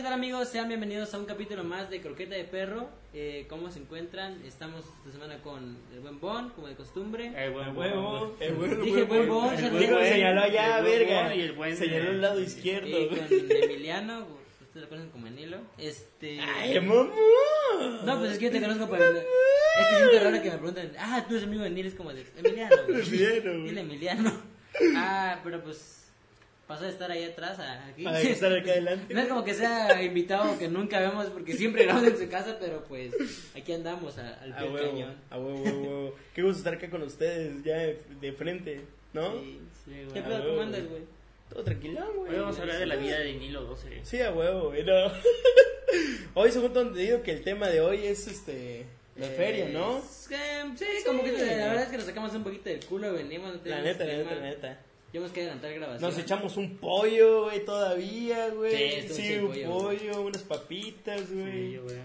Hola, ¿qué tal amigos? Sean bienvenidos a un capítulo más de Croqueta de Perro. Eh, ¿Cómo se encuentran? Estamos esta semana con el buen Bon, como de costumbre. El buen huevo, el buen Dije buen. Bon, El buen huevo, señaló allá, el buen verga. huevo y el buen, Señaló el lado Y izquierdo. con Emiliano, ustedes lo conocen como Enilo. Este... Ay, mamá. No, pues es que yo te conozco por... Es que siento raro que me pregunten, ah, tú eres amigo de Enilo, es como de Emiliano. Emiliano. Dile Emiliano. Ah, pero pues... Pasó de estar ahí atrás a aquí. A estar acá adelante. No es como que sea invitado que nunca vemos porque siempre grabamos en su casa, pero pues aquí andamos a- al A pie huevo, cañón. a huevo, a huevo. Qué gusto estar acá con ustedes, ya de, de frente, ¿no? Sí. Sí, ¿Qué güey. pedo? a ¿Cómo andas, güey. Todo tranquilo, güey. Hoy vamos a hablar de la vida de Nilo 12. Sí, a huevo, güey, no. Hoy, según tengo entendido, que el tema de hoy es este. La Eh, feria, ¿no? es sí, como que la verdad es que nos sacamos un poquito del culo, venimos. no La neta, la neta, la neta. Tenemos que adelantar grabación. Nos echamos un pollo, güey, todavía, Sí, güey. Sí, chido un pollo, pollo, unas papitas, Sí, güey. güey.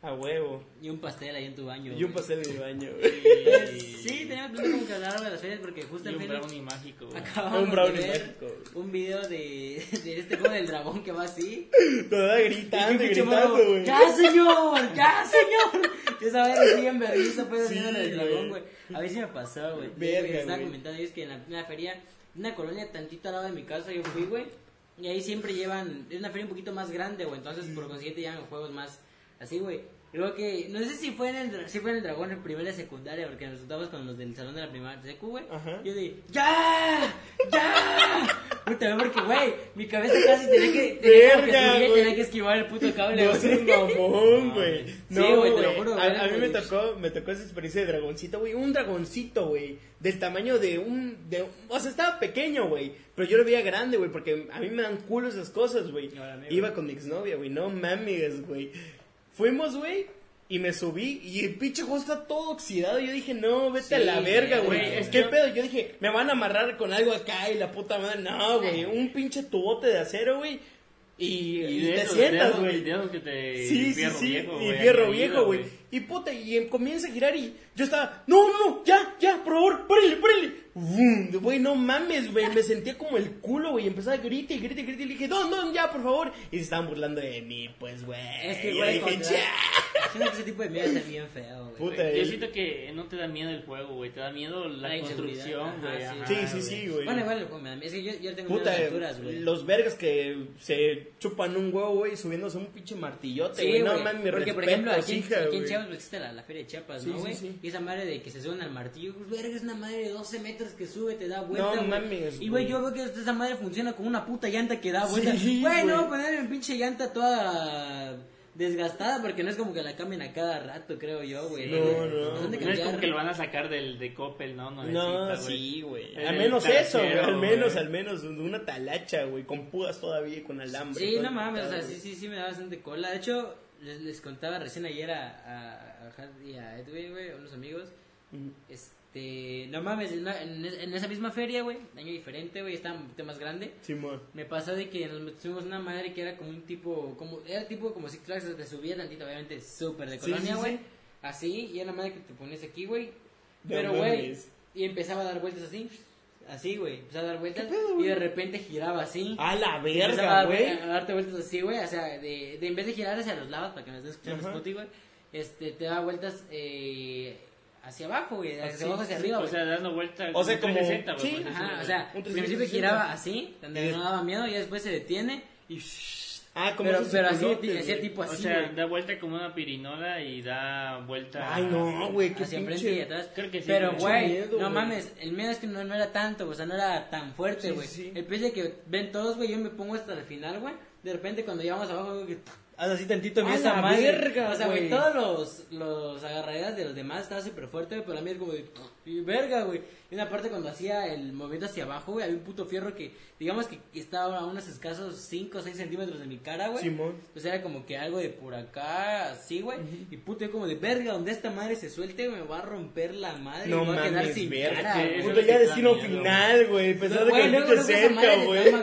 A huevo. Y un pastel ahí en tu baño. Y un güey. pastel de baño, güey. Pues, sí, teníamos pensado como que hablar de las ferias porque justo Y en un brownie mágico, güey. acabamos Un brownie de ver mágico, güey. un video de, de este juego del dragón que va así. Toda Y gritando, un pinche gritando, güey. ¡Ya, señor! ¡Ya, señor! Yo esa vez así en vergüenza fue Sí, haciendo el dragón, güey. güey. A mí sí me pasó, güey. Verga, Yo Estaba güey. comentando yo es que en la, en la feria, una colonia tantito al lado de mi casa, yo fui, güey. Y ahí siempre llevan, es una feria un poquito más grande, güey. Entonces, por consiguiente, llevan juegos más así, güey. Luego que, no sé si fue en el, si fue en el dragón en primera y secundaria, porque nos juntamos con los del salón de la primaria secu, güey. Yo dije, ¡ya! ¡ya! Puta, porque, güey, mi cabeza casi tenía que, tenía que subir, tenía que esquivar el puto cable, No seas mamón, güey. Sí, No, güey, te lo juro, A, a mí me tocó, me tocó esa experiencia de dragoncito, güey. Un dragoncito, güey. Del tamaño de un, de, o sea, estaba pequeño, güey. Pero yo lo veía grande, güey, porque a mí me dan culo esas cosas, güey. Iba con mi exnovia, güey. No mames, güey. Fuimos, güey. Y me subí y el pinche juego está todo oxidado. Yo dije, no, vete Sí, a la verga, güey. es ¿Qué que- pedo? Yo dije, me van a amarrar con algo acá y la puta madre. No, güey. Un pinche tubote de acero, güey. Y, Y y de te esos- sientas, güey. Sí, sí, sí, viejo, y fierro viejo, güey. Y puta, y comienza a girar y yo estaba, no, no, no, ya, ya, por favor, párale, párale. Güey, no mames, güey, me sentía como el culo, güey, empezaba a gritar y gritar y gritar y le dije, no, no, ya, por favor. Y se estaban burlando de mí, pues, güey. Es que, güey, dije, contra- ya. Siento que ese tipo de miedo está bien feo, güey. Puta, Güey, Yo siento que no te da miedo el juego, güey. Te da miedo la, La construcción, güey. sí. ajá, Sí, sí, sí, güey. Bueno, igual miedo. Es que yo, yo tengo miedo Puta, a las alturas, güey. los vergas que se chupan un huevo, güey, subiéndose a un pinche martillote, Sí, güey. no mames, mi Porque, por respeto, ejemplo, aquí, hija, aquí en. Chiapas existe la, la feria de Chiapas, Sí, ¿no, güey? sí. Y esa madre de que se suben al martillo, pues, verga, es una madre de 12 metros que sube, te da vuelta, No mames, Y, güey, yo veo que esa madre funciona como una puta llanta que da vuelta. Sí, güey, no poner mi pinche llanta toda desgastada porque no es como que la cambien a cada rato, creo yo, güey. No, no, No es como que lo van a sacar del de Coppel, ¿no? No, Nuevecita, sí, güey. Al menos eso, güey. Al menos, al menos una talacha, güey. Con púas todavía y con alambre. Sí, no mames, o sea, sí, sí, sí me da bastante cola. De hecho, les, les contaba recién ayer a, a, a y a Edwin, güey, unos amigos. Este, no mames, en, en, es- en esa misma feria, güey, año diferente, güey, estaba un poquito más grande. Simón. Me pasó de que nos metimos una madre que era como un tipo, como, era tipo como Six Flags, te subía tantito, obviamente, súper de Sí, colonia, sí, güey. sí. Así, y era una madre que te ponías aquí, güey. Pero, güey, y empezaba a dar vueltas así, así, güey, empezaba a dar vueltas, pedo, y de repente giraba así. A la verga, güey. A darte vueltas así, güey. O sea, de, de en vez de girar hacia los lados para que me estés escuchando. Spotify, güey, este, te da vueltas eh, hacia abajo, güey. Hacia Así, abajo, hacia sí, arriba, O sea, dando vuelta. O sea, como- 360, güey, sí. Ajá, o sea, al principio 360. giraba así, donde no daba miedo, y después se detiene y. Ah, como pero, esos pero así, güey. tipo O así, sea, güey. da vuelta como una pirinola y da vuelta. Ay, no, güey. Qué hacia enfrente pinche. y atrás. Creo que sí, Pero, güey, miedo, no güey. mames, el miedo es que no, no era tanto, o sea, no era tan fuerte, Sí, güey. sí. El pez de que ven todos, güey, yo me pongo hasta el final, güey. De repente, cuando llegamos abajo, güey, que. Haz así tantito, A la madre. verga, o sea, güey, todos los, los agarraderas de los demás estaban súper fuertes, güey, pero a mí es como de, y verga, güey. Y una parte cuando hacía el movimiento hacia abajo, güey, había un puto fierro que, digamos que estaba a unos escasos 5 o 6 centímetros de mi cara, güey. Simón. Pues era como que algo de por acá, así, güey. Y puto, yo como de, verga, donde esta madre se suelte, me va a romper la madre. No y me va a quedar sin verga. cara, que güey. es ya destino final, güey. Pensando Güey, que luego te cerca, güey. feo.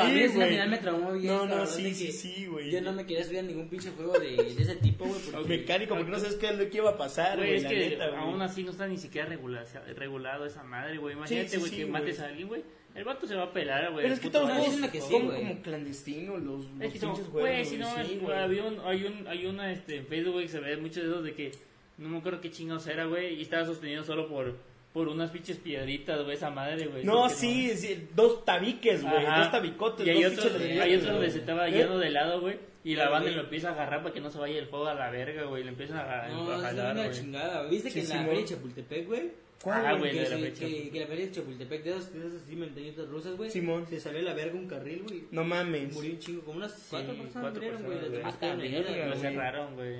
A mí Sí, esa final me traumó bien. No, no, sí, sí, sí, güey. Yo no me quería subir a ningún pinche juego de, de ese tipo, güey. porque- Mecánico, porque no sabes qué es lo que iba a pasar, Güey, es que neta, aún así no está ni siquiera regulado, regulado esa madre, güey. Imagínate, Sí, sí, güey, sí, que mates a alguien, güey. El vato se va a pelar, güey. Pero es que todos no, los dicen juegos que sí, son güey. como clandestinos, los, Es que son, güey, si no, es- había un, hay, un, hay una este, en Facebook, güey, que se ve muchos de esos de que no me acuerdo qué chingados era, güey, y estaba sostenido solo por, por unas pinches piedritas, güey, esa madre, güey. No, sí, sí, dos tabiques, güey, dos tabicotes, Y hay dos otros, pinches hay otros donde se estaba ¿Eh? yendo de lado, güey, y la Pero, banda lo empieza a agarrar para que no se vaya el fuego a la verga, güey, le empiezan a, No, a es jalar, una güey. chingada, güey. ¿Viste Sí, que en la feria de Chapultepec, güey? ¿Cuál, Ah, güey? Que, de la se- feria. que, que la feria de Chapultepec, de esas, de esas montañitas rusas, güey. Simón. Se salió a la verga un carril, güey. No mames. Murió un chingo, como unas cuatro Sí, personas cuatro murieron, güey. personas, Hasta verga, Lo cerraron, güey.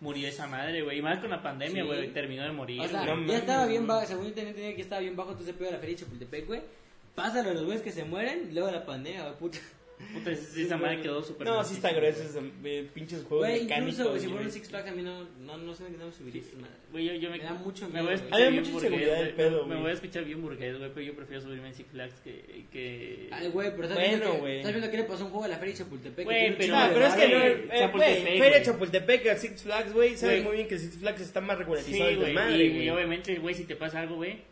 Murió esa madre, güey. Y más con la pandemia, Sí. güey. Terminó de morir. O sea, No ya mames, estaba bien bajo, según yo tenía entendido que estaba bien bajo, entonces de la feria de Chapultepec, güey. Pásalo a los güeyes que se mueren y luego la pandemia, güey, puta. Puta, esa esa madre quedó súper No, sí está grueso esos eh, pinches juegos Güey, mecánicos. incluso, güey, si fuera un Six Flags a mí no, no, no sé de qué no me subiría esa madre. Güey, yo, yo me, Me da mucho me miedo, voy a escuchar Hay bien mucha burgués, inseguridad del güey. pedo, Me güey. voy a escuchar bien burgués, güey, pero yo prefiero subirme en Six Flags que... que... Ay, güey, pero estás, Bueno, viendo que, güey. estás viendo que le pasó un juego a la feria de Chapultepec. Güey, pero- No, de pero es que no, eh. Chapultepec. Feria Chapultepec a Six Flags, güey, Güey. muy bien que Six Flags está más Sí, regularizado güey. y obviamente, güey, si te pasa algo, güey...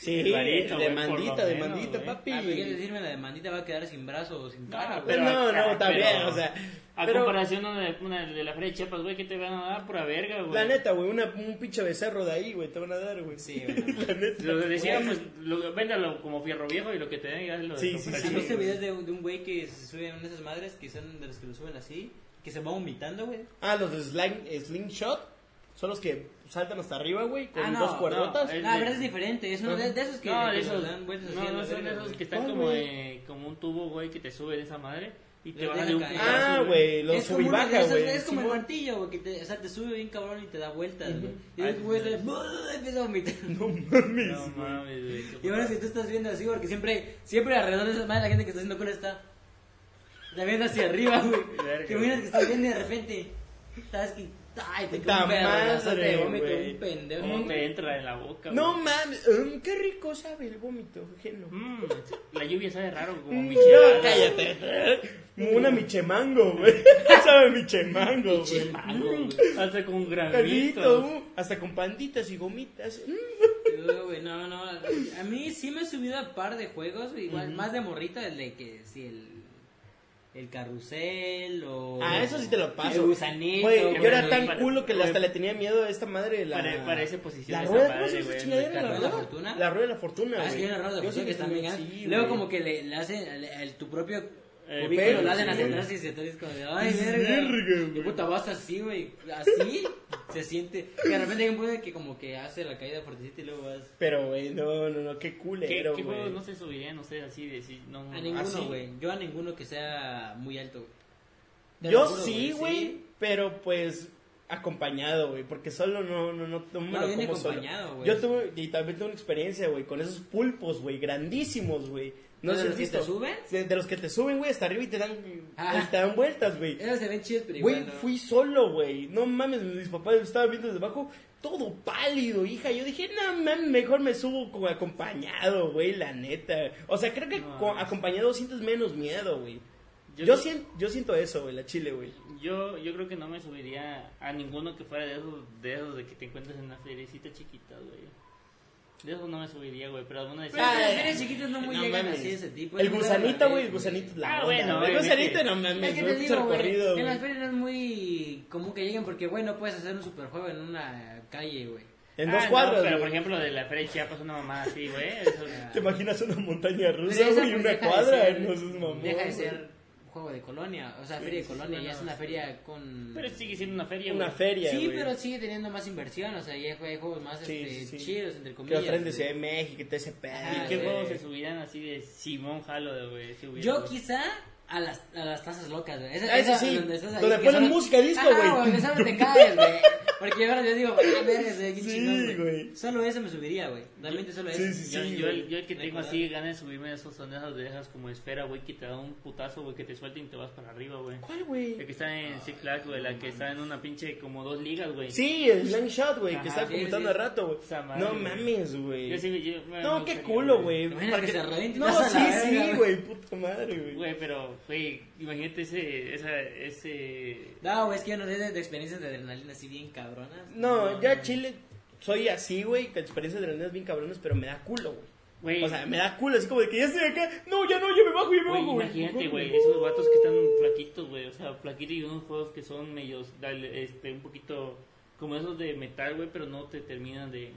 Sí, Clarito, güey, demandita, por lo demandita, menos, güey. papi. Ah, quieres decirme, la demandita va a quedar sin brazo o sin cara, No, güey. pero- no, no, pero- bien, o sea, A pero comparación de, una de la Feria de Chiapas, güey, ¿qué te van a dar? Pura verga, güey. la neta, güey, una, un pinche becerro de ahí, güey, te van a dar, güey. Sí, güey. la neta. Lo que decía, pues, lo, véndalo como fierro viejo y lo que te den, ya es lo de Sí, sí, sí. ¿Has chido, visto güey. videos de, un- de un güey que se sube una de esas madres que son de los que lo suben así? Que se va vomitando, güey. Ah, los de sling, Slingshot son los que saltan hasta arriba, güey, con Ah, no, dos cuerdotas. no, No, pero es diferente. Es uno de, de esos que, No, de que esos, dan vueltas así no, la no son esos que están ¿Cuál, como, eh, como un tubo, güey, que te sube de esa madre y te baja de un caer. Ah, güey, los es como sub y uno de baja, esos- güey. Es como el martillo, güey, que te, o sea, te sube bien cabrón y te da vueltas, güey. Y el güey empieza a vomitar. No mames, No mames, güey. Y ahora si tú estás viendo así, porque siempre, siempre alrededor de esas madres la gente que está haciendo cola está. La viendo hacia arriba, güey. Te imaginas que estás viendo y de repente. Sabes que. Ay, te cae un pedazo de vómito, un pendejo. ¿Cómo te entra en la boca, No güey? mames, mm, qué rico sabe el vómito ajeno. Mm, la lluvia sabe raro, como Mm, michelada. no, cállate. Una michemango, güey. Sabe michemango, güey. Mango, güey. Hasta con granitos. uh, hasta con panditas y gomitas. Mm. No, no, a mí sí me he subido a par de juegos, igual, más de morrita, el de que, sí, el, el carrusel o... Ah, eso sí te lo paso. El gusanito. Güey, yo era tan Para- culo que güey. hasta le tenía miedo a esta madre. La, Pare- parece posición La rueda, ¿cómo se chingadera? ¿La ¿La rueda de la fortuna? La rueda de la fortuna, Ah, es güey. que hay una rueda de Yo fortuna sí que está bien sí, grande. Luego como que le, le hacen tu propio Eh, cubículo, pero, lo hacen sí, atrás y se te dice como de, ay, Sí, verga. verga, puta, vas así, güey, así se siente. Que de repente hay un punto que como que hace la caída fuertecita y luego vas... Pero, güey, no, no, no, qué ¿Qué, culero, qué güey. juegos no se subirían, no sé, así de si no A ¿Ah, ninguno, sí? güey. Yo a ninguno que sea muy alto, güey. Te lo Yo juro, sí, güey, pero pues acompañado, güey, porque solo no, no, no, no me No, lo viene como solo. acompañado, güey. Yo tuve, y también tuve una experiencia, güey, con esos pulpos, güey, grandísimos, güey. No ¿De los que te suben? De, de los que te suben, güey, hasta arriba y te dan, Ah. te dan vueltas, güey. Esos se ven chidos, pero Güey, igual no. fui solo, güey. No mames, mis papás estaban viendo desde abajo, todo pálido, hija. Yo dije, no mames, mejor me subo como acompañado, güey, la neta. O sea, creo que No. co- acompañado sientes menos miedo, güey. Yo siento, yo siento eso, güey, la chile, güey. Yo, yo creo que no me subiría a ninguno que fuera de esos, de esos de que te encuentres en una feriecita chiquita, güey. De esos no me subiría, güey, pero alguno de Pero es que Ah, las ferias chiquitas no muy no llegan mames. así ese tipo. El Es muy gusanito, güey, el gusanito es la Ah, onda, bueno, güey. El gusanito no mames, Es que te digo, güey, en las ferias no es muy común que lleguen porque, güey, no puedes hacer un superjuego en una calle, güey. En Ah, dos no, cuadras, pero güey. por ejemplo, de la Feria de Chiapas, una mamá así, güey. eso- ¿Te imaginas una montaña rusa, güey, y pues, una deja de cuadra? ser- no seas mamón, Deja de güey. ser juego de colonia, o sea, feria de sí, colonia, bueno, ya es una sí. feria con... Pero sigue siendo una feria, Una güey. feria, Sí, güey. pero sigue teniendo más inversión, o sea, ya hay juegos más Sí, este, sí, sí. chidos, entre Que comillas. los traen de güey. Ciudad de México y todo ese pedo. ¿Y qué güey. juegos se subirán así de Simón Jalo, güey? Yo güey? quizá a las, a las tazas locas, güey. Esa, Ah, eso esa sí, donde estás ahí, donde ponen solo- música disco, Ajá, güey. donde solo te caes, güey. Porque ahora yo digo, a ver, ese Sí, chingón, güey. Solo eso me subiría, güey. Realmente solo Sí, eso. sí, Yo, sí, yo, güey. el, yo el que tengo así ganas de subirme de esos son de esas como esfera, güey, que te da un putazo, güey, que te suelta y te vas para arriba, güey. ¿Cuál, güey? El que está en Six Flags, güey, la que está en una pinche como dos ligas, güey. Sí, el Slang Shot, güey, que comentando sí. hace rato, güey. Esa No güey. mames, güey. Yo sí, yo- me- No, qué culo, güey. ¿Te imaginas Para que No, a sí, la sí, güey, puta madre, güey. Güey, pero, güey, imagínate ese, esa, ese... No, güey, es que yo no sé de, de experiencias de adrenalina así bien cabronas. No, ya Chile, soy así, güey, que experiencias de adrenalina bien cabrones, pero me da culo, güey. Güey. O sea, me da culo, así como de que ya estoy acá. No, ya no, ya me bajo, ya me Güey, bajo. imagínate, güey, esos vatos que están flaquitos, güey, o sea, flaquitos y unos juegos que son medios, dale, este, un poquito como esos de metal, güey, pero no te terminan de,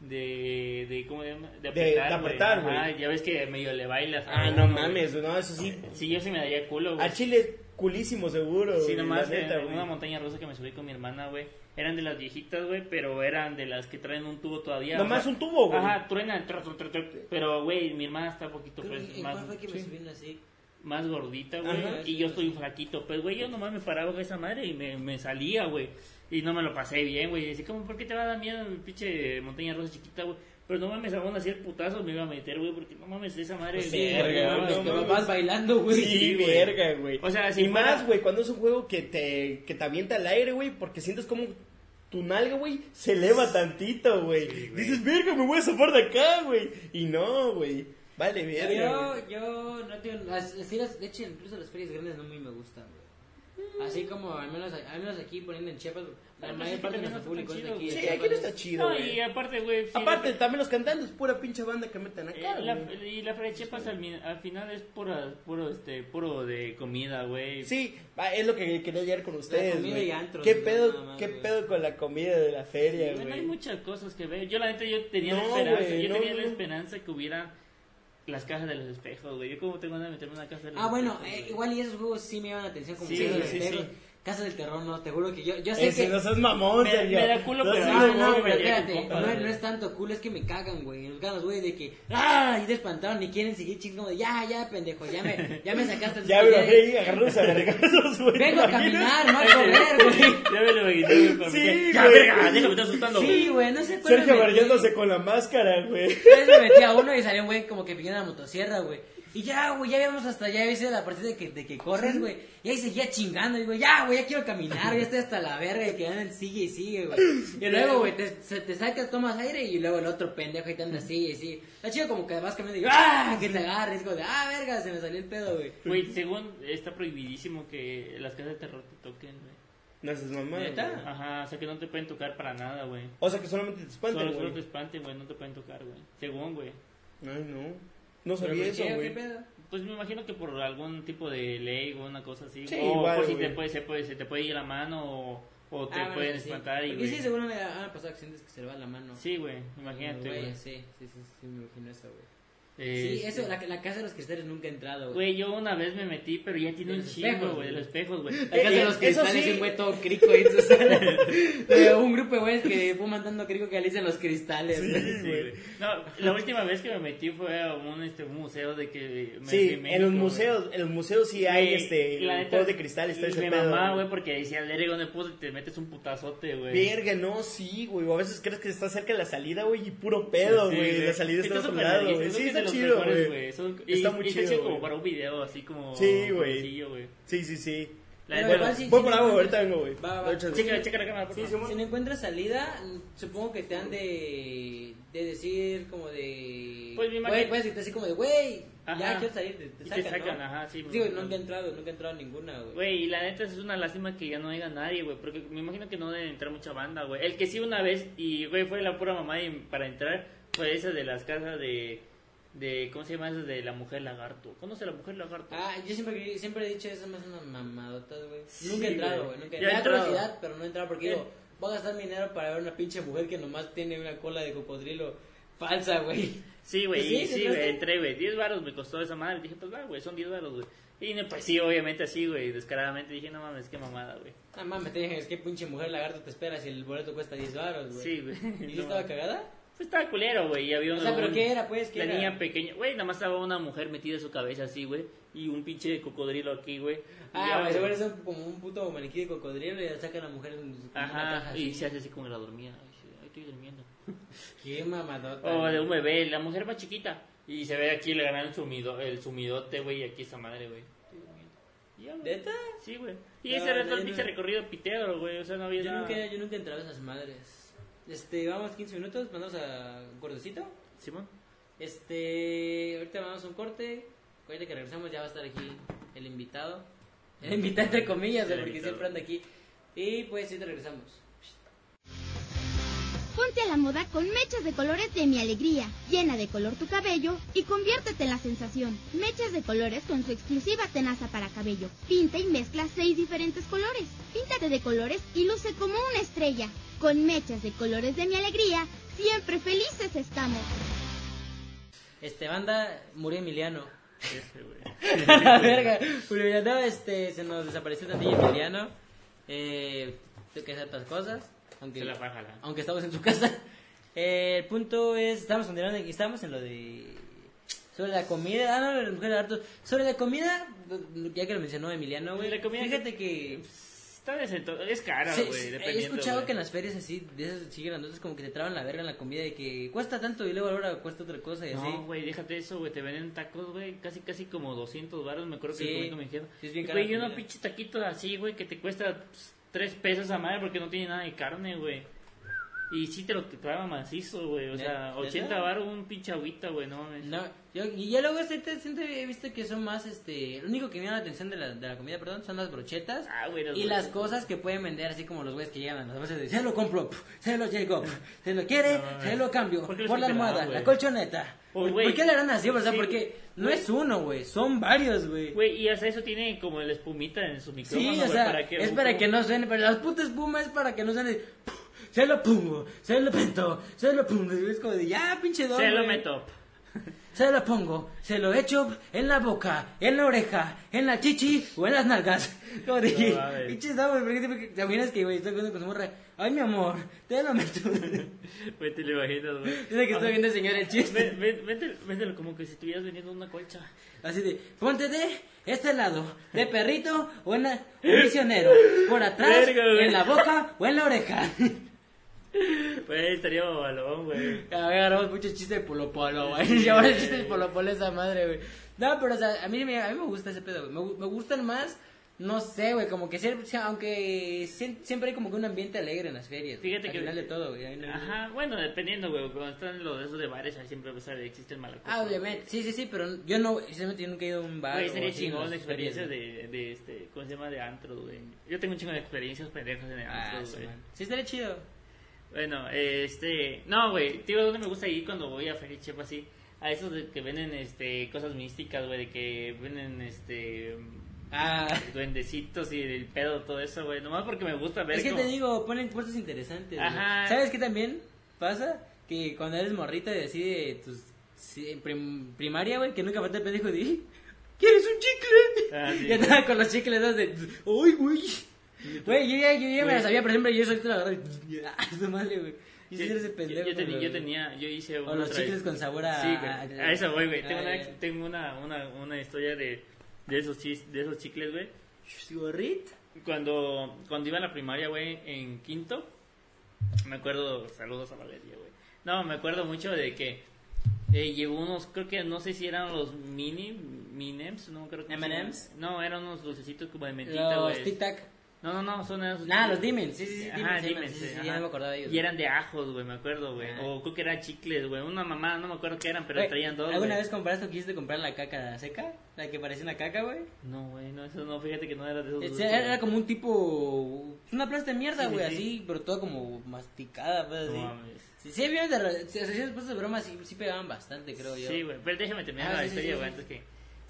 de, de ¿cómo se llama? De de apretar, apretar, güey. Ajá, ya ves que medio le bailas. Ah, no uno, mames, no, eso sí. güey. Sí, yo sí me daría culo, güey. A Chile, culísimo seguro. Sí, güey, nomás neta, en güey. una montaña rusa que me subí con mi hermana, güey. Eran de las viejitas, güey, pero eran de las que traen un tubo todavía. Nomás o sea, un tubo, güey. Ajá, truenan, tru, tru, tru, tru, pero, güey, mi hermana está un poquito Creo pues, que- ¿En más, cuál fue que me sí. subieron así? más gordita, güey, y yo estoy flaquito. Pues, güey, yo nomás me paraba con esa madre y me, me salía, güey. Y no me lo pasé bien, güey. Y decía, ¿cómo, por qué te va a dar miedo mi pinche montaña rusa chiquita, güey? Pero no mames, aún así el putazo me iba a meter, güey, porque no mames, esa madre... Sí, güey, verga, no güey, es que no vas bailando, güey. Sí, güey. verga, güey. O sea, si y fuera- más, güey, cuando es un juego que te, que te avienta al aire, güey, porque sientes como tu nalga, güey, se eleva tantito, güey. Dices, verga, me voy a zafar de acá, güey. Y no, güey. Vale, verga. güey. Yo, yo no tengo. Las, las de hecho, incluso las ferias grandes no muy me gustan, güey. Así como, al menos, al menos aquí poniendo en Chiapas, la pues mayor sí, parte de nuestro público es de aquí. Sí, aquí no está chido, No, güey. y aparte, güey... sí, Aparte, también los cantantes, pura pinche banda que meten Eh, acá, la, güey. y la Feria de Chiapas al, mi- al final es pura, puro, este, puro de comida, güey. Sí, es lo que quería llegar con ustedes, comida güey. y antros, ¿Qué güey, pedo, más, qué güey. pedo con la comida de la feria, Bueno, hay güey? muchas cosas que ver. Yo la neta yo tenía la No, esperanza, güey, yo no, tenía la esperanza que hubiera las cajas de los espejos, güey. Yo como tengo ganas de meterme en una casa de los Ah, bueno, espejos, eh, güey. igual y esos juegos sí me llaman la atención como Sí, los sí, Espejos. sí. Casa del Terror, no, te juro que yo, yo sé Ese que... no seas mamón, Me- Sergio. me da culo, No pero no, No, pero espérate, no, no es tanto cool, es que me cagan, güey. Los ganas, güey, de que, ¡ah! Y despantaron y quieren seguir de, ya, ya, pendejo, ya me, ya me sacaste. Ya, ya- bro, hey, agarrarlos a vergazos, güey. Vengo a ¿te caminar, no a correr, güey. Ya me lo imaginé, Sí, Ya, verga, déjame, está asustando, Sí, güey. no sé cuál Sergio me barriéndose con la máscara, güey. Entonces me metí a uno y salió un güey como que pidiendo la motosierra, güey. Y ya, güey, ya íbamos hasta allá, ves la partida de que, de que corres, güey. Y ahí seguía chingando, y güey, ya, güey, ya quiero caminar, ya estoy hasta la verga, y que andan sigue y sigue, güey. Y luego, güey, te, se- te sacas, tomas aire, y luego el otro pendejo ahí te anda sigue y sigue. Está chido como que vas caminando y ¡ah! Que te agarres, como de, ah, verga, se me salió el pedo, güey. Güey, según está prohibidísimo que las casas de terror te toquen, güey. No seas mamá. ¿Neta? güey. Ajá, o sea que no te pueden tocar para nada, güey. O sea que solamente te espantan, Solo, solo te güey. espanten, güey, no te pueden tocar, güey. Según, güey. Ay, no. No sabía ¿por eso, güey. Pues me imagino que por algún tipo de ley o una cosa así. Sí, o igual, por si te puede, se, puede, se te puede ir la mano o, o te Ah, bueno, pueden sí, sí. espantar y, Porque sí, seguro me han pasado accidentes que se le va la mano. Sí, güey, imagínate, sí, sí, sí, sí, me imagino eso, güey. Eh, Sí, eso, la, la casa de los cristales nunca he entrado, güey. Güey, yo una vez me metí, pero ya tiene un chingo, güey, de los espejos, güey. La casa de los eso cristales, sí. un güey todo crico ahí en su sala. Eh, un grupo de güeyes que fue mandando crico que alicen los cristales. güey. Sí, güey. No, la última vez que me metí fue a un, este, un museo de que... me- Sí, de en los museos, en los museos sí hay este la neta, de cristal, está y ese mi pedo. mamá, güey, porque decía, verga, ¿dónde? Y te metes un putazote, güey. Verga, no, sí, güey. O a veces crees que está cerca de la salida, güey, y puro pedo, Sí, güey. la salida está al otro lado, güey. Sí, está los chido, mejores, güey. Son- Está y- muy y chido, como güey. para un video, así como... Sí, güey. sencillo, güey. Sí, sí, sí. La igual sí, Voy sí, por encuentras- ahorita vengo, güey. Va, va. Checa, checa la cámara, por Sí, favor. Simón. Si no encuentras salida, supongo que te han de, de decir como de... Pues imagino- Güey, puedes gritar así como de, güey, ya quiero salir, te, te sacan, te sacan, ¿no? ajá, sí. Digo, güey. nunca he entrado, nunca he entrado ninguna, güey. Güey, y la neta es una lástima que ya no haya nadie, güey, porque me imagino que no debe entrar mucha banda, güey. El que sí una vez, y güey, fue la pura mamá y para entrar, fue esa de las casas de, de ¿cómo se llama? Esa de la mujer lagarto. ¿Conoce la mujer lagarto? Ah, yo siempre, siempre he dicho eso, más una mamadota, güey. Sí, nunca he entrado, güey. nunca. Me he entrado. curiosidad, pero no he entrado porque digo, voy a gastar mi dinero para ver una pinche mujer que nomás tiene una cola de cocodrilo falsa, güey. Sí, güey, ¿Sí? y ¿Sí sí, güey, entré, güey. 10 baros me costó esa madre. Dije, pues va, güey, son 10 baros, güey. Y no, pues sí, obviamente así, güey, descaradamente dije, no mames, qué mamada, güey. Ah, mames, te dije, es que pinche mujer lagarto te espera si el boleto cuesta 10 baros, güey. Sí, güey. ¿Y No estaba cagada? Pues estaba culero, güey, y había O una... sea, ¿pero un- qué era, pues? ¿Qué La era? niña pequeña, güey, nada más estaba una mujer metida en su cabeza así, güey, y un pinche cocodrilo aquí, güey. Ah, güey, seguro es como un puto maniquí de cocodrilo y saca a la mujer en su- una caja Ajá, así. y se hace así como la dormía. Ay, estoy durmiendo. Qué mamadota. O de güey. un bebé, la mujer más chiquita. Y se ve aquí le ganan el, sumido, el sumidote, güey, y aquí esa madre, güey. ¿Neta? Sí, güey. Y No, ese era todo el pinche recorrido pitero, güey. O sea, no había Yo nada. nunca, yo nunca he entrado a esas madres. Este, vamos 15 minutos, mandamos a un cortecito. Simón. Este, ahorita vamos a un corte. Ahorita que regresamos ya va a estar aquí el invitado. El invitado entre comillas, El porque invitado. siempre anda aquí. Y pues sí te regresamos. Ponte a la moda con mechas de colores de mi alegría. Llena de color tu cabello y conviértete en la sensación. Mechas de colores con su exclusiva tenaza para cabello. Pinta y mezcla seis diferentes colores. Píntate de colores y luce como una estrella. Con mechas de colores de mi alegría, siempre felices estamos. Este, banda, murió Emiliano. Ese, güey. la verga. Murió Emiliano, este, se nos desapareció tantillo Emiliano. Eh, tengo que hacer otras cosas. Aunque, Se la fue a jalar. aunque estamos en su casa. Eh, el punto es, estamos continuando, estamos en lo de... Sobre la comida, ah, no, la mujer de harto. Sobre la comida, ya que lo mencionó Emiliano, güey. La comida Fíjate que... Es cara, Sí, güey, sí, he escuchado que en las ferias así, de esas así grandotas, como que te traban la verga en la comida de que cuesta tanto y luego ahora cuesta otra cosa y así. No, güey, déjate eso, güey, te venden tacos, güey, casi casi como 200 baros, me acuerdo que Sí, mi jefa. sí, es Güey, y la unos comida. pinches taquitos así, güey, que te cuesta 3 pesos a madre porque no tiene nada de carne, güey. Y sí te lo que traba macizo, güey, o sea, ¿Neta? 80 baros un pinche agüita, güey, no mames. No, yo, y ya luego siempre, siempre he visto que son más, este, lo único que me llama la atención de la, de la comida, perdón, son las brochetas Ah, güey, las y las cosas que pueden vender, así como los güeyes que llegan a las de, se lo compro, se lo llego, se lo quiere, No, se lo cambio, ¿por por la dan, almohada, la colchoneta. Oh, ¿Por, qué le harán así? O sea, Sí, porque no es uno, güey, son varios, güey. Güey, y hasta eso tiene como la espumita en su micrófono, Sí, o sea, para que... es para que no suene, pero las putas espuma es para que no suene. Se lo pongo, se lo pento, se lo pongo. Es como de ya, pinche don. Se lo meto. Se lo pongo, se lo echo en la boca, en la oreja, en la chichi o en las nalgas. Como de, No pinches don, porque te- imaginas que, güey, estoy viendo con su morra. Ay, mi amor, te lo meto. Güey, te lo imaginas, güey. Dice que estoy viendo, señor, el chiste. Véndelo como que si estuvieras vendiendo una colcha. Así de, ponte de este lado, de perrito o en la- un misionero, por atrás, Verga, en la boca o en la oreja. Güey, estaría balón, güey. A ver, agarramos mucho chiste de Polo Polo, güey. Y ahora el chiste de Polo Polo esa madre, güey. No, pero, o sea, a mí, a mí me gusta ese pedo, güey. Me, me gustan más, no sé, güey, como que siempre, aunque siem- siempre hay como que un ambiente alegre en las ferias. Fíjate al que- final de todo, güey. No- Ajá, bueno, dependiendo, güey. Cuando están los de esos de bares, ahí siempre pues, existe el malacopa. Ah, obviamente. Sí, sí, sí, pero yo no, sinceramente yo nunca he ido a un bar. Güey, sería chingón las experiencias de, de este, ¿cómo se llama? De antro, güey. Yo tengo un chingo de experiencias pendejas en el Ah, antro, sí, güey. man. Sí, estaría chido. Bueno, este, no, güey, tío, ¿dónde me gusta ir cuando voy a Feria Chepa así? A esos de que venden, este, cosas místicas, güey, de que venden, este, Ah. duendecitos y el pedo, todo eso, güey. Nomás porque me gusta ver Es que como- te digo, ponen cosas interesantes. güey. Ajá. ¿Sabes qué también pasa? Que cuando eres morrita de así de tus prim- primaria, güey, que nunca falta el pendejo de ¿Quieres un chicle? Ah, sí. Y andaba con los chicles de ¡Ay, güey! Güey, yo ya, yo ya me la sabía, por ejemplo, yo solito la agarré y ¡Ah, su madre, güey! Y Yo, eres ese yo- pendejo. yo yo tenía, yo hice O los chicles con sabor a- Sí, güey, a eso voy, güey. Tengo, una, tengo una, una, una historia de, de esos chis, de esos chicles, güey. ¿Cigarrito? Cuando, cuando iba a la primaria, güey, en quinto, me acuerdo, saludos a Valeria, güey. No, me acuerdo mucho de que eh, llevó unos, creo que no sé si eran los mini, Minems, no se llaman. M&Ms. No, eran unos dulcecitos como de mentita, Los güey. Tic Tac. No, no, no, son esos. Nah, los Demons. Sí, sí, sí. Ajá. Demons, Sí, sí, sí, ya no me acordaba de ellos. Y eran de ajos, güey, me acuerdo, güey. O creo que eran chicles, güey. Una mamá, no me acuerdo qué eran, pero Güey, traían dos. ¿Alguna güey. vez compraste o quisiste comprar la caca seca? La que parecía una caca, güey. No, güey, no, eso no, fíjate que no era de esos. Este, dulces, Era, como un tipo. Una plasta de mierda, Sí, sí, güey, sí. así, pero toda como masticada, pues No así. mames. Sí, sí, había de. Si hacías puestos de broma, sí, sí pegaban bastante, creo yo. Sí, güey, pero déjame terminar Ah, la historia, güey, sí. antes que...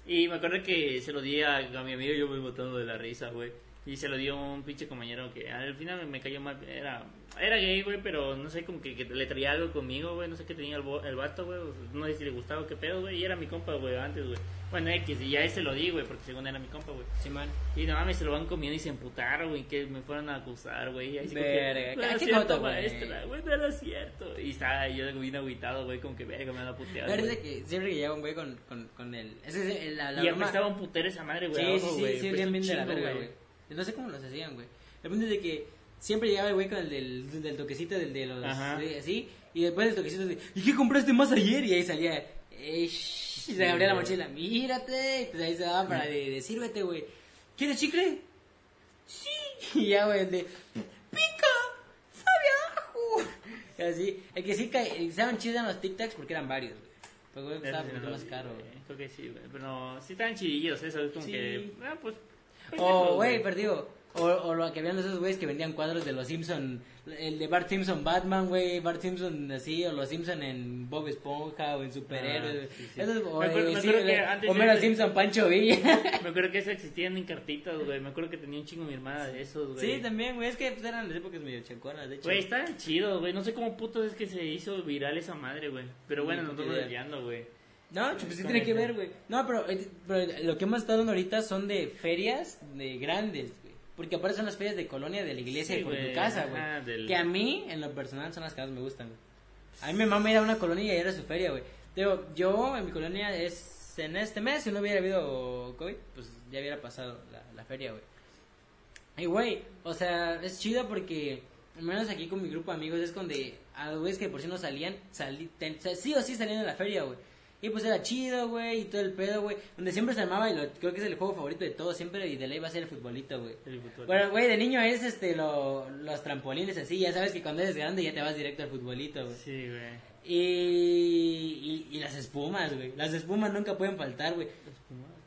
Y me acuerdo que se lo di a, a mi amigo y yo me botando de la risa, güey. Y se lo dio un pinche compañero que al final me, cayó mal. Era, era gay, güey, pero no sé, como que, que le traía algo conmigo, güey. No sé qué tenía el, el vato, güey. No sé si le gustaba o qué pedo, güey. Y era mi compa, güey, antes, güey. Bueno, X, y ya ese lo di, güey, porque según era mi compa, güey. Simón. Y no mames, se lo van comiendo y se emputaron, güey, que me fueron a acusar, güey. Y ahí sí como que, Verga, no ¿qué cierto, maestra, güey, no era cierto. Y estaba yo bien agüitado, güey, como que verga, me van a putear, Parece que siempre que llega un güey con, con, con el. Ese es el- la, la Y broma. apestaba un putero esa madre, güey. Sí, sí, sí, sí, Apesta bien, un bien de la verga, güey. No sé cómo los hacían, güey. El punto es de que siempre llegaba el güey con el del, del toquecito, del de los. De- así. Y después del toquecito de. ¿Y qué compraste más ayer? Y ahí salía. Eh, y se abría la mochila. Mírate. Y pues ahí se daban para de, de sírvete, güey. ¿Quieres chicle? Sí. Y ya, güey, el de. ¡Pica! ¡Sabe a ajo! Y así. El que sí estaban chidos eran los tic tacs porque eran varios, güey. Pero güey, estaba un no poquito más caro, güey. Creo que sí, güey. Pero sí estaban chidillos, eso. Es como Sí. que. Ah, pues. Oh, pendejos, güey, perdido. O, o lo que habían esos güeyes que vendían cuadros de los Simpson, el de Bart Simpson Batman, güey, Bart Simpson así, o los Simpson en Bob Esponja o en Superhéroes. Ah, sí, sí. Esos, o Me acuerdo- eh, me sí, acuerdo que antes Homero era- Simpson, Pancho Villa. Me acuerdo que eso existían en cartitas, güey. Me acuerdo que tenía un chingo mi hermana de esos, güey. sí, también, güey, es que pues, eran las épocas medio chaconas, de hecho. Güey, está chido, güey. No sé cómo puto es que se hizo viral esa madre, güey. Pero bueno, nos estamos desviando, güey. No, pues sí tiene que ver, güey. No, pero, eh, pero lo que hemos estado dando ahorita son de ferias de grandes, güey. Porque aparte son las ferias de colonia de la iglesia Sí, y por tu casa, güey. del- Que a mí, en lo personal, son las que más me gustan, güey. A mí me mama ir a una colonia y ir a su feria, güey. Digo, yo en mi colonia es en este mes, si no hubiera habido COVID, pues ya hubiera pasado la, la feria, güey. Y, güey, o sea, es chido porque, al menos aquí con mi grupo de amigos, es donde a los güeyes que por si no salían, salí, ten- sí o sí salían a la feria, güey. Y pues era chido, güey, y todo el pedo, güey. Donde siempre se armaba, y lo, creo que es el juego favorito de todos, siempre, y de ley va a ser el futbolito, güey. Bueno, güey, de niño es este, lo, los trampolines así, ya sabes que cuando eres grande ya te vas directo al futbolito, güey. Sí, güey. Y, y, y las espumas, güey. Las espumas nunca pueden faltar, güey.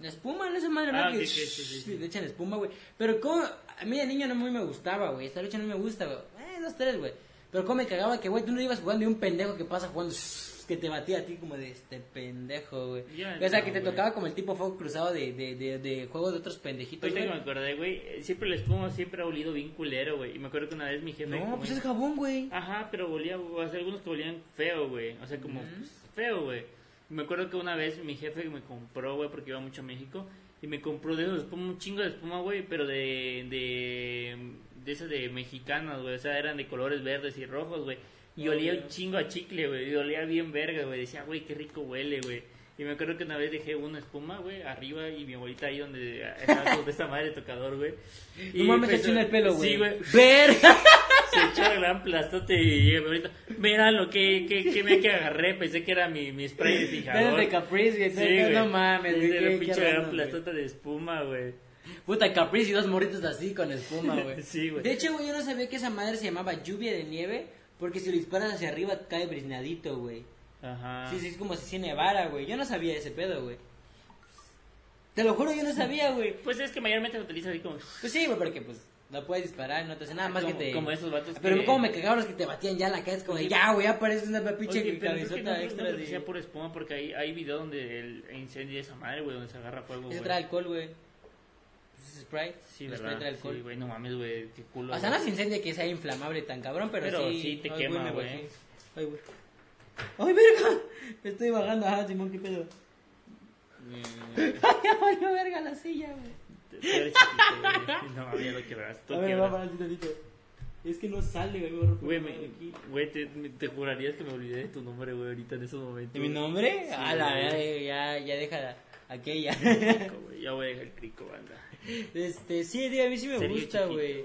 La espuma, no esa madre, Ah, ¿no? que sí, sí, sí. le echan espuma, güey. Pero como, a mí de niño no muy me gustaba, güey. Esta lucha no me gusta, güey. Eh, dos, tres, güey. Pero como me cagaba que, güey, tú no ibas jugando y un pendejo que pasa jugando que te batía a ti como de este pendejo, güey. O sea, no, que te tocaba como el tipo fuego cruzado de, de, de, de juegos de otros pendejitos, Ahorita que me acordé, güey, siempre el espuma siempre ha olido bien culero, güey. Y me acuerdo que una vez mi jefe... No, pues es jabón, güey. Ajá, pero olía, o sea, algunos que olían feo, güey. O sea, como pues, feo, güey. Me acuerdo que una vez mi jefe me compró, güey, porque iba mucho a México. Y me compró de esos espuma, un chingo de espuma, güey, pero de, de, de esas de mexicanas, güey. O sea, eran de colores verdes y rojos, güey. Y olía un chingo a chicle, güey. Y olía bien verga, güey. Decía, güey, qué rico huele, güey. Y me acuerdo que una vez dejé una espuma, güey, arriba y mi abuelita ahí donde estaba con esta madre de tocador, güey. No mames, en el pelo, güey. Sí, güey. Verga. Se echó el gran plastote y llega mi abuelita. Mira lo que, que, que me que agarré. Pensé que era mi, mi spray de fijador. De Caprice, güey. Sí, güey. no mames, güey. Era un pinche gran plastote de espuma, güey. Puta, Caprice y dos morritos así con espuma, güey. Sí, güey. De hecho, güey, yo no sabía que esa madre se llamaba lluvia de nieve. Porque si lo disparas hacia arriba cae briznadito, güey. Ajá. Sí, sí, es como si se nevara, güey. Yo no sabía ese pedo, güey. Te lo juro, yo no sabía, güey. Pues es que mayormente se utiliza así como. Pues sí, güey, porque pues lo puedes disparar, no te hace nada más como, que te. como esos vatos Pero que... como me cagaban los que te batían ya en la cabeza, como de ya, güey, ya parece una pinche que cabezota no, extra no de. por espuma porque hay, hay video donde el incendia esa madre, güey, donde se agarra fuego, güey. trae alcohol, güey. Pues es Sprite. Sí, el ¿verdad? Sprite trae alcohol. Sí, güey, no mames, güey, qué culo. O sea, no güey. se incendia que sea inflamable tan cabrón, pero, Pero sí. sí te Ay, quema, me güey. bajé. Ay, güey. ¡Ay, verga! Me estoy bajando, ajá, Simón, qué pedo. Mm, ¡Ay, ya valió verga la silla, güey! güey. No, ya lo quebras. Tú A ver, va para el tantito. Es que no sale, güey. me Güey, me- güey, te, te jurarías que me olvidé de tu nombre, güey, ahorita en esos momentos. ¿De mi nombre? Sí, a la güey. verga, ya, ya deja aquella. Crico, güey, Ya voy a dejar el crico, banda. Este, sí, a mí sí me gusta, güey.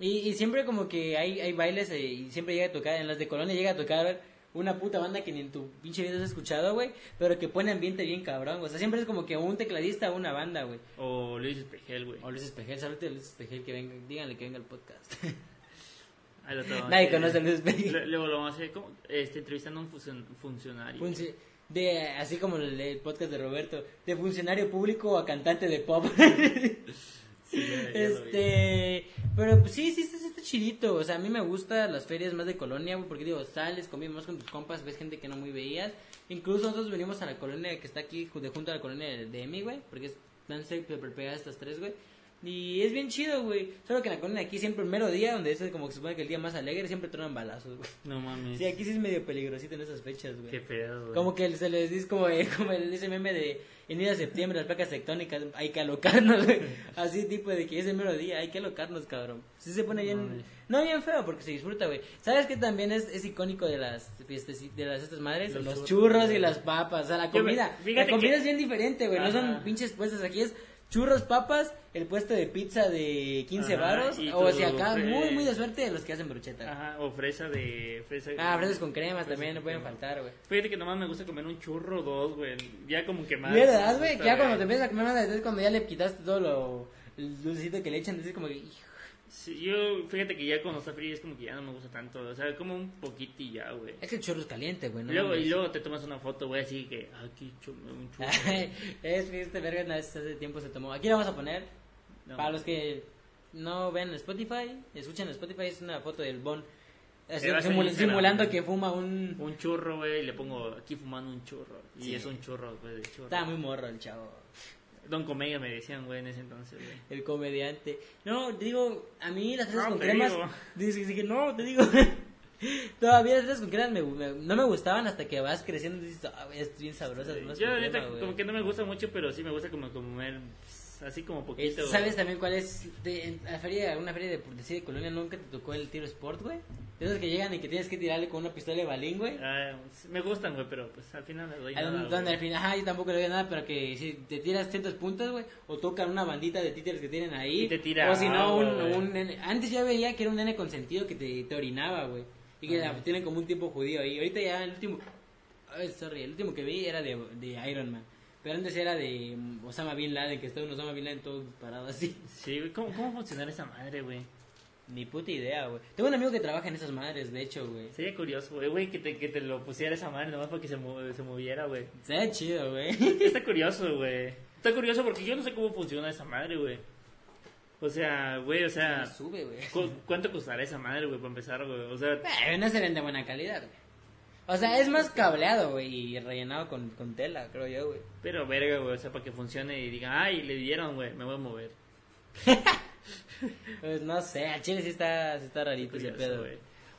Y, y siempre como que hay, hay bailes eh, y siempre llega a tocar, en las de Colonia llega a tocar una puta banda que ni en tu pinche vida has escuchado, güey, pero que pone ambiente bien cabrón. O sea, siempre es como que un tecladista o una banda, güey. O Luis Espejel, güey. O Luis Espejel, salute a Luis Espejel que venga, díganle que venga al podcast. Ahí lo. Nadie Sí. conoce a Luis Espejel. Luego lo vamos a hacer como, este, entrevistando a un funcion- funcionario. Funci- de, así como el, el podcast de Roberto, de funcionario público a cantante de pop. Sí, ya- ya. Este, pero pues sí, sí, sí, está chidito. O sea, a mí me gustan las ferias más de colonia, porque digo, sales, más con tus compas, ves gente que no muy veías. Incluso nosotros venimos a la colonia que está aquí, de junto a la colonia de, de Emi, güey, porque es tan cerca de pegar estas tres, güey. Y es bien chido, güey. Solo que en la colonia aquí siempre el mero día, donde es como que se supone que el día más alegre, siempre tronan balazos, güey. No mames. Sí, aquí sí es medio peligrosito en esas fechas, güey. Qué pedo, güey. Como que se les dice como, eh, como el, ese meme de en ir a septiembre las placas tectónicas, hay que alocarnos, güey. Así tipo de que ese mero día hay que alocarnos, cabrón. Sí se pone bien, mames. no bien feo porque se disfruta, güey. ¿Sabes qué también es, es icónico de las fiestas, de las estas madres? Los Los, churros, y las papas, o sea, la comida. la comida que- es bien diferente, güey. No son pinches puestos aquí es churros, papas, el puesto de pizza de 15 Ajá, varos, o si acá, muy, muy de suerte los que hacen brocheta. Ajá, o fresa de... Fresa, Ah, fresas con cremas también, no pueden crema. faltar, güey. Fíjate que nomás me gusta comer un churro o dos, güey. Ya como que más. ¿Verdad, güey? Ya cuando te empiezas a comer más, es cuando ya le quitaste todo lo el dulcecito que le echan, es como que... hijo. Sí, yo, fíjate que ya cuando está frío es como que ya no me gusta tanto. O sea, como un poquito y ya, güey. Es que el churro es caliente, güey. No luego, y luego te tomas una foto, güey, así que, aquí chu- un churro. es que este verga una vez hace tiempo se tomó. Aquí lo vamos a poner. No. Para los que no ven Spotify, escuchen Spotify, es una foto del Bon. Instagram. simulando que fuma un... Un churro, güey, y le pongo aquí fumando un churro. Y Sí. es un churro, güey, de churro. Estaba muy morro el chavo. Don Comedia me decían, güey, en ese entonces, güey. El comediante. No, te digo, a mí las No, con cremas. Dice, que no, te digo. Todavía las fresas con cremas me- me- no me gustaban hasta que vas creciendo y dices, ah, es bien sabrosas. unas Yo, crema, güey". como que no me gusta mucho, pero sí me gusta como comer así como poquito. ¿Sabes también cuál es? De, en la feria, una feria de, de, sí, de colonia nunca te tocó el tiro sport, güey. De esos que llegan y que tienes que tirarle con una pistola de balín, güey. Ah, me gustan, güey, pero pues al final le doy nada, donde, al final, ajá, yo tampoco le doy nada, pero que si te tiras cientos puntos, güey, o tocan una bandita de títeres que tienen ahí. Y te tira O si no, un, nene. Antes ya veía que era un nene consentido que te, te orinaba, güey. Y que tienen como un tipo judío ahí. Ahorita ya el último. Ay, sorry, el último que vi era de, de Iron Man. Pero antes era de Osama Bin Laden, que está un Osama Bin Laden todo disparado así. Sí, güey, ¿cómo, ¿cómo funcionar esa madre, güey? Ni puta idea, güey. Tengo un amigo que trabaja en esas madres, de hecho, güey. Sería curioso, güey, güey, que te, que te lo pusiera esa madre nomás para que se, mo- se moviera, güey. Sería chido, güey. Está curioso, güey. Está curioso porque yo no sé cómo funciona esa madre, güey. O sea, güey, o sea, Sube, güey. ¿cu- ¿cuánto costará esa madre, güey, para empezar, güey? O sea, Eh, no se ven de buena calidad, güey. O sea, es más cableado, güey, y rellenado con, con tela, creo yo, güey. pero verga, güey, o sea, para que funcione y digan, ay, le dieron, güey, me voy a mover. Pues no sé, a Chile sí está, sí está rarito ese pedo. güey.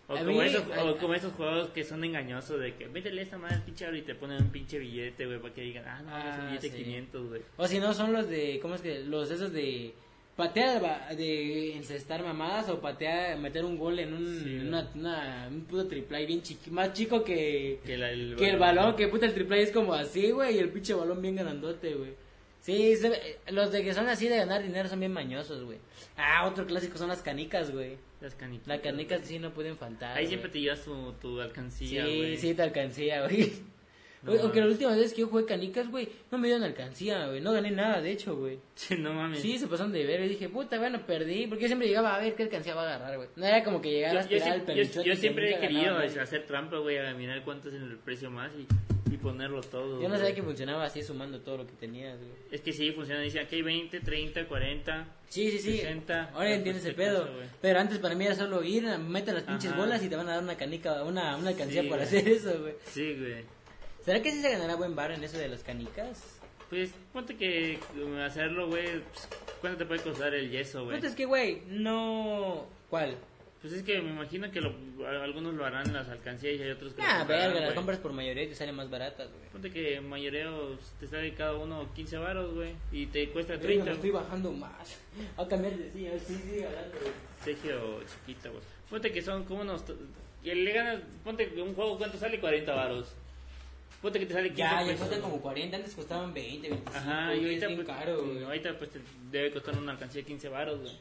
O como, mí- esos, ay, o como esos juegos que son engañosos de que métele esta madre al pinche y te ponen un pinche billete, güey, para que digan, ah, no, es Ah, un billete sí. 500, güey. O si no, son los de, ¿cómo es que? Los esos de patear, va- de encestar mamadas o patear, meter un gol en un, Sí, una, una- un puto triple bien chiqui, más chico que, Que, la- el, que el balón, que puta el triple es como así, güey, y el pinche balón bien grandote, güey. Sí, se los de que son así de ganar dinero son bien mañosos, güey. Ah, otro clásico son las canicas, güey. Las canicas. Las canicas sí no pueden faltar. Ahí siempre te llevas tu, tu alcancía, Sí, güey. sí te alcancía, güey. No Aunque la última vez que yo jugué canicas, güey, no me dieron alcancía, güey. No gané nada, de hecho, güey. Sí, no mames. Sí, se pasaron de ver y dije, puta, bueno, perdí. Porque yo siempre llegaba a ver qué alcancía va a agarrar, güey. No era como que llegara Yo, a esperar siempre, yo- yo siempre he querido ganaba, hacer trampa, güey, a mirar cuánto es el precio más y, y ponerlo todo. Yo no sabía que funcionaba así sumando todo lo que tenías, güey. Es que sí, funciona. Dice aquí hay 20, 30, 40. Sí, sí, sí. 60, Ahora entiendes el pedo. Pero antes para mí era solo ir, meter las pinches Ajá. bolas y te van a dar una canica, una, una alcancía Sí, güey. hacer eso, güey. Sí, güey. ¿Será que sí se ganará buen bar en eso de las canicas? Pues ponte que um, hacerlo, güey. Pues, ¿Cuánto te puede costar el yeso, güey? Puta, es que, güey, no... ¿Cuál? Pues es que me imagino que lo- algunos lo harán en las alcancías y hay otros que lo Ah, verga, las compras por mayoría y te salen más baratas, güey. Ponte que mayoreo te sale cada uno 15 varos, güey. Y te cuesta Verga, 30. me estoy bajando más. A cambiar de silla, sí, sí, hablando, güey. Sergio chiquita, güey. Ponte que son como unos... Que le ganas... Ponte que un juego, ¿cuánto sale? 40 varos. Ponte que te sale 15 Ya, ya pesos. cuestan como 40, antes costaban 20, 25. Ajá, y ahorita, es bien pues, caro, sí, güey. ahorita pues te debe costar una alcancía de 15 varos, güey.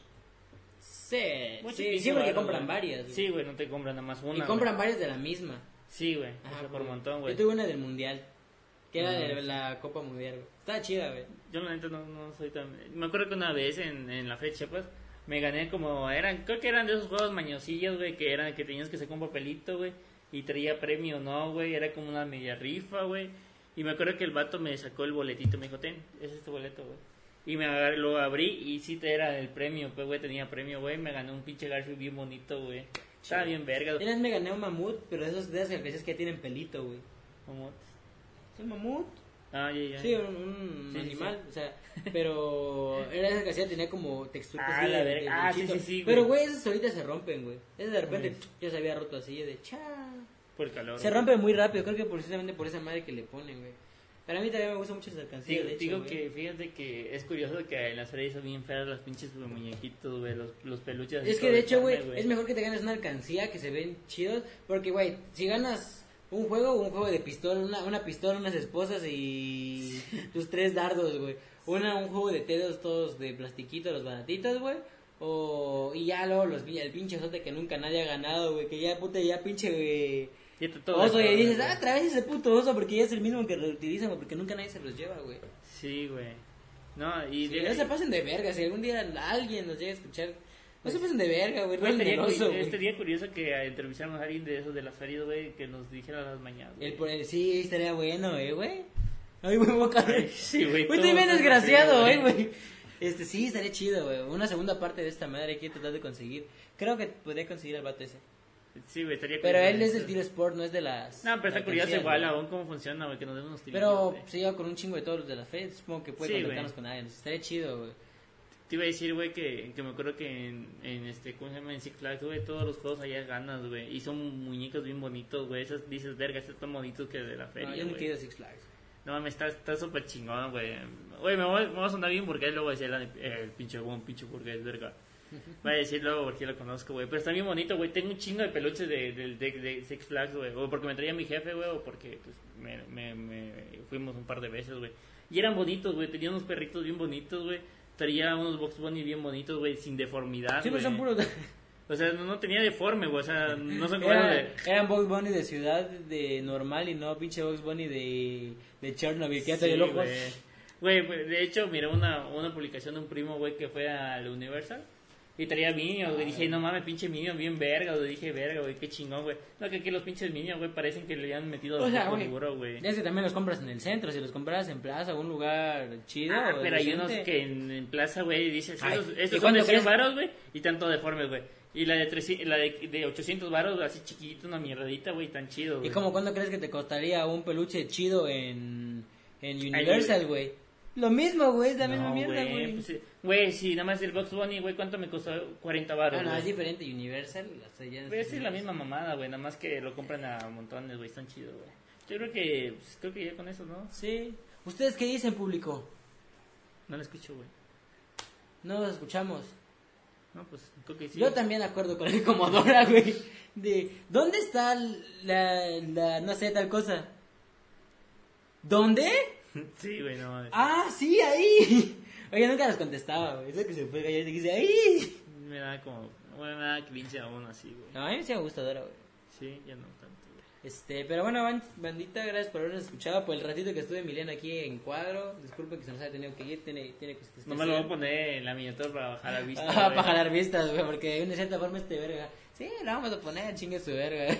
Sí, Mucho sí, 15 sí, porque varos, compran güey. varias, güey. Sí, güey, no te compran nada más una. y güey. compran varias de la misma. Sí, güey. Ajá, o sea, por güey. montón, güey. Yo tuve una del mundial, que era de la Copa Mundial, güey. Estaba chida, güey. Yo la neta no, no soy tan... Me acuerdo que una vez en, en la fecha, pues, me gané como... eran Creo que eran de esos juegos mañosillos, güey, que eran que tenías que sacar un papelito, güey, y traía premio, ¿no, güey? Era como una media rifa, güey. Y me acuerdo que el vato me sacó el boletito, me dijo, ten, ese es tu boleto, güey. Y me lo abrí y sí era el premio, pues, güey, tenía premio, güey. Me gané un pinche Garfield bien bonito, güey. Estaba bien verga. Una vez me gané un mamut, pero de esos de esas que que tienen pelito, güey. Como- ¿Es un mamut? Ah, ya, ya. Sí, un, un Sí, sí, animal, o sea, pero era esa que hacía, tenía como textura Ah, así la de- de Ah, sí, sí, sí, Pero, güey. güey, esas ahorita se rompen, güey. Esas de repente ya se había roto así, de cha. Por el calor. Se güey. rompe muy rápido, creo que precisamente por esa madre que le ponen, güey. Para mí también me gustan mucho esas alcancías, Digo, digo güey. que fíjate que es curioso que en las series son bien feas las pinches muñequitos, güey, los, los peluches. Es que de hecho, güey, es mejor que te ganes una alcancía que se ven chidos. Porque, güey, si ganas un juego, un juego de pistola, una, una pistola, unas esposas y tus tres dardos, güey. Una, un juego de dedos todos de plastiquito, los baratitos, güey. O, y ya luego los, el pinche sote que nunca nadie ha ganado, güey. Que ya, puta, ya pinche, güey. Está todo Oso, y dices, ah, otra vez ese puto oso, porque ya es el mismo que reutilizan, güey, porque nunca nadie se los lleva, güey. Sí, güey. No, y Sí, de- no se pasen de verga, si algún día alguien nos llega a escuchar, no se pasen de verga, güey, Güey, rolen estaría, el oso, cu- güey. estaría curioso que entrevistáramos a alguien de esos de las ferias, güey, que nos dijera las mañanas. güey. El el sí estaría bueno, eh, güey. Ay, güey, boca. Ay, sí, güey, Güey, todo estoy bien desgraciado, eh, feo, güey. Este, sí, estaría chido, güey. Una segunda parte de esta madre hay que tratar de conseguir. Creo que podría conseguir al vato ese. Sí, güey, estaría Pero curioso. él es del tiro sport, no es de las... No, pero está curioso igual güey. aún cómo funciona, güey, que nos den unos tiros. Pero güey. se lleva con un chingo de todos los de la fe. Supongo que puede Sí, contactarnos güey. con alguien. Estaría chido, güey. Te iba a decir, güey, que, que me acuerdo que en, en este, ¿cómo se llama? En Six Flags, güey, todos los juegos allá ganas, güey. Y son muñecos bien bonitos, güey. Esos dices, verga, estos están bonitos que de la feria, No, yo nunca he ido a Six Flags. No mames, está está súper chingón, güey. Güey, me, voy- me voy a sonar bien porque luego va a decir el pinche buen pinche burgués, verga. Va a decir luego porque lo conozco, güey. Pero está bien bonito, güey. Tengo un chingo de peluches de, de, de, de Six Flags, güey. O porque me traía mi jefe, güey. O porque pues, me, me, me fuimos un par de veces, güey. Y eran bonitos, güey. Tenía unos perritos bien bonitos, güey. Traía unos Box Bunny bien bonitos, güey. Sin deformidad, Sí, pero güey. son puros... O sea, no, no tenía deforme, güey. O sea, no son Era, de... eran Bugs Bunny de ciudad de normal y no pinche Bugs Bunny de, de Chernobyl. Que Sí, el ojo. güey. Güey, de hecho, miré una, una publicación de un primo, güey, que fue al Universal. Y traía Minions, güey. Dije, no mames, pinche Minions, bien verga, güey. Dije, verga, güey, qué chingón, güey. No, que aquí los pinches Minions, güey, parecen que le han metido O sea, güey. duro, güey. Es que también los compras en el centro. Si los compras en plaza un lugar chido. Ah, pero hay unos que en, en plaza, güey, dices, Ay, estos, ¿y estos son de 100 crees? varos, güey, y tanto deformes, güey. Y la de, 300 la de, de 800 varos, así chiquitito, una mierdita, güey, tan chido, ¿Y güey. como cuándo crees que te costaría un peluche chido en, en Universal, güey? Lo mismo, güey. Es la misma No, mierda, güey. pues, sí. Güey, si nada más el Box Bunny, güey, ¿cuánto me costó? 40 varos, Ah, no, es diferente. Universal, o sea, ya Güey, es la misma mamada, güey, nada más que lo compran a montones, güey, están chidos, güey. Yo creo que, pues, creo que ya con eso, ¿no? Sí. ¿Ustedes qué dicen, público? No lo escucho, güey. No los escuchamos. No, pues, creo que sí. Yo también acuerdo con el Comodora, güey. De, ¿dónde está la, la, no sé, tal cosa? ¿Dónde? Sí, güey, no mames. Ah, sí, ahí. Oye, nunca los contestaba, güey. Eso que se fue y dice, ahí. Me da como, güey, me da cringe aún así, güey. No, a mí me gusta Dora, güey. Sí, ya no tanto, güey. Este, pero bueno, ban- bandita, gracias por habernos escuchado. Por el ratito que estuve Emiliano aquí en cuadro. Disculpen que se nos haya tenido que ir, tiene, tiene cositas que No me lo voy a poner en la miniatura para bajar la vista. Ah, para jalar vistas, güey, porque de una cierta forma este verga. Sí, lo vamos a poner, chingue su verga.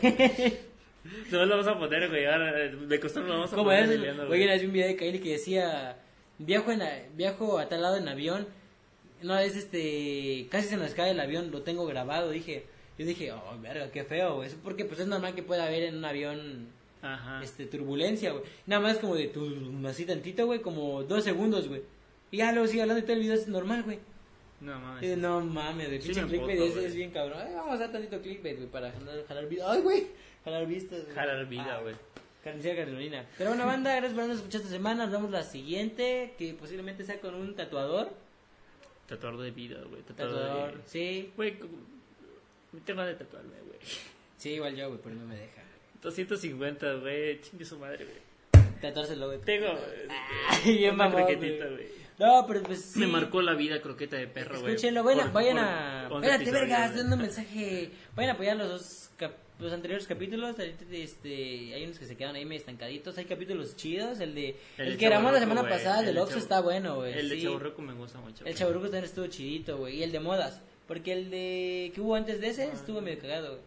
No lo vamos a poner, güey. Ahora, de costumbre lo vamos a Como poner. una vez vi un video de Kylie que decía, viajo, en a- viajo a tal lado en avión, no, es este, casi se nos cae el avión, lo tengo grabado, dije, yo dije, oh, verga, qué feo, güey, porque pues es normal que pueda haber en un avión, Ajá. este, turbulencia, güey, nada más como de, tu, así tantito, güey, como dos segundos, güey, y ya luego sigue hablando y todo el video es normal, güey, No mames. no mames, de pinche clickbait ese es bien cabrón, Ay, vamos a hacer tantito clickbait, güey, para jalar, jalar vistas, ay, güey, jalar vistas, güey. Jalar vida, Ah. güey. Carnicera Carolina. Pero bueno, banda, gracias por habernos escuchado esta semana. Nos vemos la siguiente, que posiblemente sea con un tatuador. Tatuador de vida, güey. Tatuador. Tatuador, de- sí. Güey, me tengo de tatuarme, güey. Sí, igual yo, güey, pero no me deja. 250, güey. Chingue su madre, güey. Tatuárselo, güey. Tengo. Ay, bien mamón, croquetita, güey. No, pero pues sí. Me marcó la vida croqueta de perro, güey. Escúchenlo, vayan, Por- vayan por a... 11 Espérate, episodios, verga, güey. estoy dando un mensaje. Vayan a apoyar los dos los anteriores capítulos. Este, hay unos que se quedan ahí medio estancaditos. Hay capítulos chidos. El de... El, de que grabamos la semana güey. pasada, el del de Oxxo, está bueno, güey. El de sí. Chaburruco me gusta mucho. El. Chaburruco también estuvo chidito, güey. Y el de modas. Porque el de que hubo antes de ese estuvo medio cagado, güey.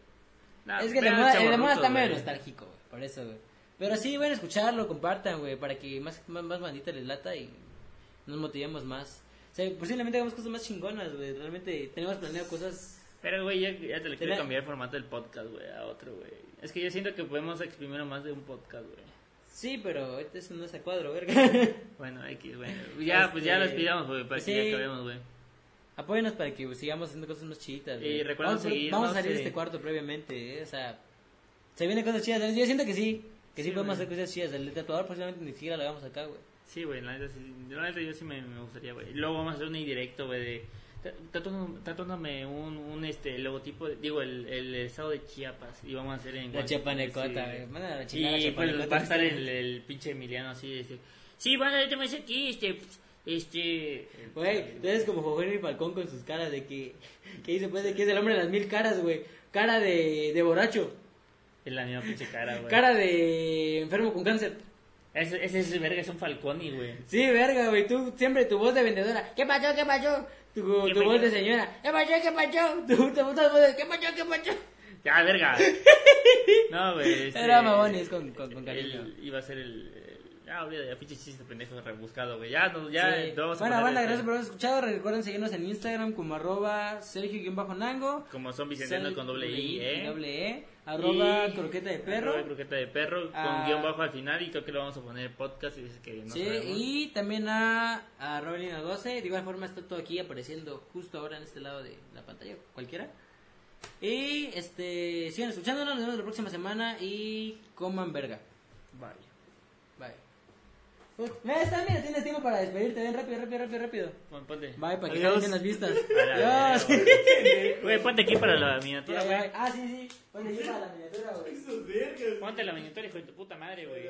Nah, es que el de, moda, el de Chavorruco, moda está medio nostálgico, güey. Por eso, güey. Pero sí, a escucharlo, compartan, güey. Para que más, más, más bandita les lata y nos motivemos más. O sea, posiblemente hagamos cosas más chingonas, güey. Realmente tenemos planeado cosas. Pero, güey, ya, ya te le quiero cambiar el formato del podcast, güey, a otro, güey. Es que yo siento que podemos exprimir más de un podcast, güey. Sí, pero este es un no es a cuadro, verga. Bueno, X, güey. Ya, pues ya Este, los pidamos, güey, para que ya acabemos, güey. Apóyenos para que pues, sigamos haciendo cosas más chiditas. güey. Y recuerden vamos, seguirnos, vamos a salir de eh. este cuarto previamente, eh, o sea, se vienen cosas chidas. Yo siento que sí, que sí, Sí, podemos hacer cosas chidas. El tatuador posiblemente ni siquiera lo hagamos acá, güey. Sí, güey, la neta, sí, la neta yo sí me, me gustaría, güey. Luego vamos a hacer un indirecto, güey, de... Tatúame un, un este, logotipo, de- digo, el, el estado de Chiapas. Y vamos a hacer en... La chapanecota, sí, güey. Manda la chingada Y pues va a estar el, el pinche Emiliano así, este... Sí, bueno, yo me aquí, este... Este... Güey, tú eres como Jorge y Falcón con sus caras de que, que dice pues de que es el hombre de las mil caras, güey. Cara de, de borracho, Es la misma pinche cara, güey. cara de enfermo con cáncer. Ese, ese es verga, es un Falconi, güey. Sí, verga, güey, tú siempre tu voz de vendedora. ¿Qué pasó, qué pasó? Tu, ¿Qué tu voz de señora. ¿Qué pasó, qué pasó? Tu, tu, voz de, ¿qué pasó, qué pasó? Ya, verga. No, güey. este, Era mamón y es con, con, con cariño. Él iba a ser el, Ya, olvida, ya pinche chiste pendejo rebuscado, güey. Ya, no, ya, Sí. no vamos a bueno, banda, gracias por haber escuchado. Recuerden seguirnos en Instagram como arroba Sergio-Nango. Como son Vicentiano con doble I, ¿eh? Doble E. Arroba Y- croqueta de perro. Arroba croqueta de perro, con Ah. guion bajo al final y creo que lo vamos a poner podcast y dice que no Sí, sabemos. y también a, a Robelina 12. De igual forma está todo aquí apareciendo justo ahora en este lado de la pantalla, cualquiera. Y este sigan escuchándonos, nos vemos la próxima semana y coman verga. Pues, mira, está, mira, tienes tiempo para despedirte, ven rápido, rápido, rápido, rápido. Pon- Ponte. Bye, para que bien las vistas. Adiós. Güey, ponte aquí para la miniatura, güey. Ah, sí, sí. Ponle aquí para la miniatura, güey. Ponte la miniatura, hijo de tu puta madre, güey.